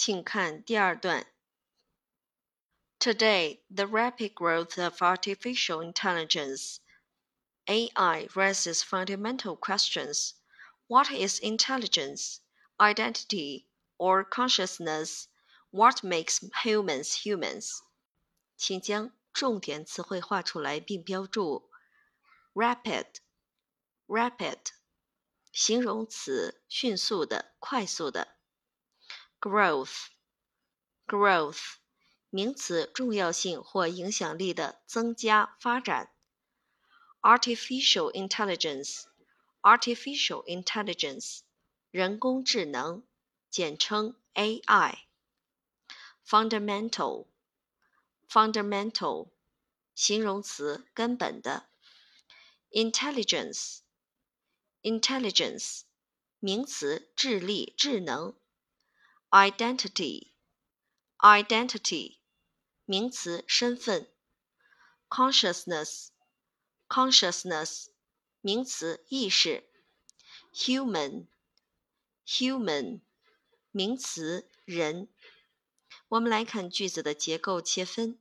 请看第二段。Today, the rapid growth of artificial intelligence AI raises fundamental questions. What is intelligence, identity, or consciousness? What makes humans humans? 请将重点词汇画出来并标注。Rapid，rapid，形容词，迅速的，快速的。 growth，growth，名词，重要性或影响力的增加、发展。artificial intelligence，artificial intelligence，人工智能，简称 AI。fundamental，fundamental，形容词，根本的。intelligence，intelligence，名词，智力、智能。 identity，identity，名词，身份。consciousness，consciousness，名词，意识。human，human，名词，人。我们来看句子的结构切分。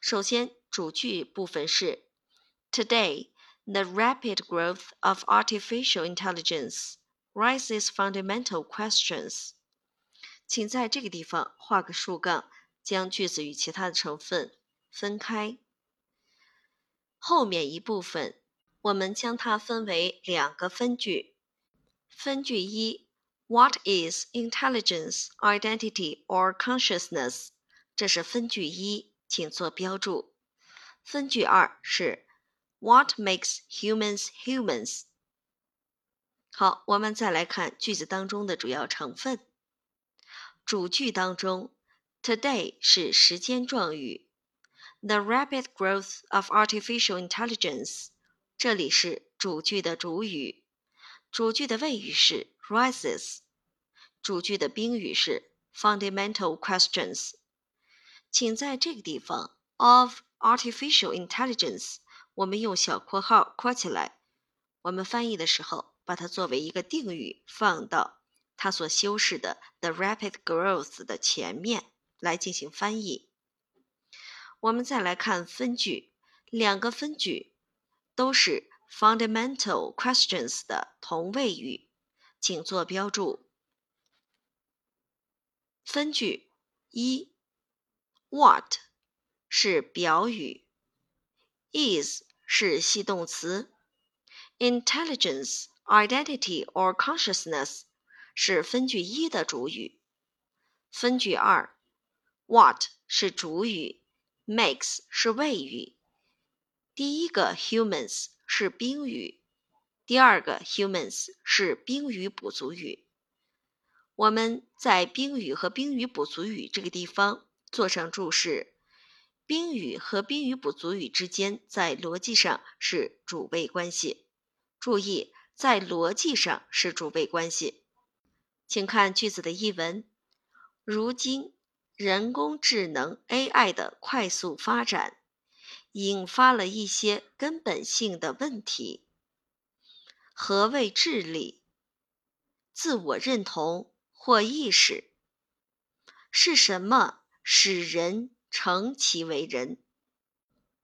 首先，主句部分是 Today, the rapid growth of artificial intelligence raises fundamental questions. 请在这个地方画个竖杠，将句子与其他的成分分开。后面一部分，我们将它分为两个分句。分句一：What is intelligence, identity, or consciousness？这是分句一，请做标注。分句二是 What makes humans humans？好，我们再来看句子当中的主要成分。主句当中，today 是时间状语，the rapid growth of artificial intelligence 这里是主句的主语，主句的谓语是 rises，主句的宾语是 fundamental questions。请在这个地方 of artificial intelligence，我们用小括号括起来，我们翻译的时候把它作为一个定语放到。它所修饰的 the rapid growth 的前面来进行翻译。我们再来看分句，两个分句都是 fundamental questions 的同位语，请做标注。分句一，what 是表语，is 是系动词，intelligence, identity or consciousness。是分句一的主语，分句二，what 是主语，makes 是谓语，第一个 humans 是宾语，第二个 humans 是宾语补足语。我们在宾语和宾语补足语这个地方做上注释，宾语和宾语补足语之间在逻辑上是主谓关系，注意在逻辑上是主谓关系。请看句子的译文。如今，人工智能 AI 的快速发展，引发了一些根本性的问题。何谓智力？自我认同或意识？是什么使人成其为人？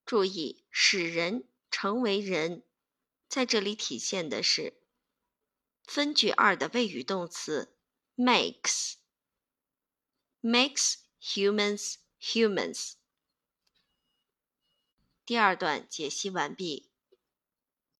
注意，使人成为人，在这里体现的是分句二的谓语动词。makes makes humans humans。第二段解析完毕。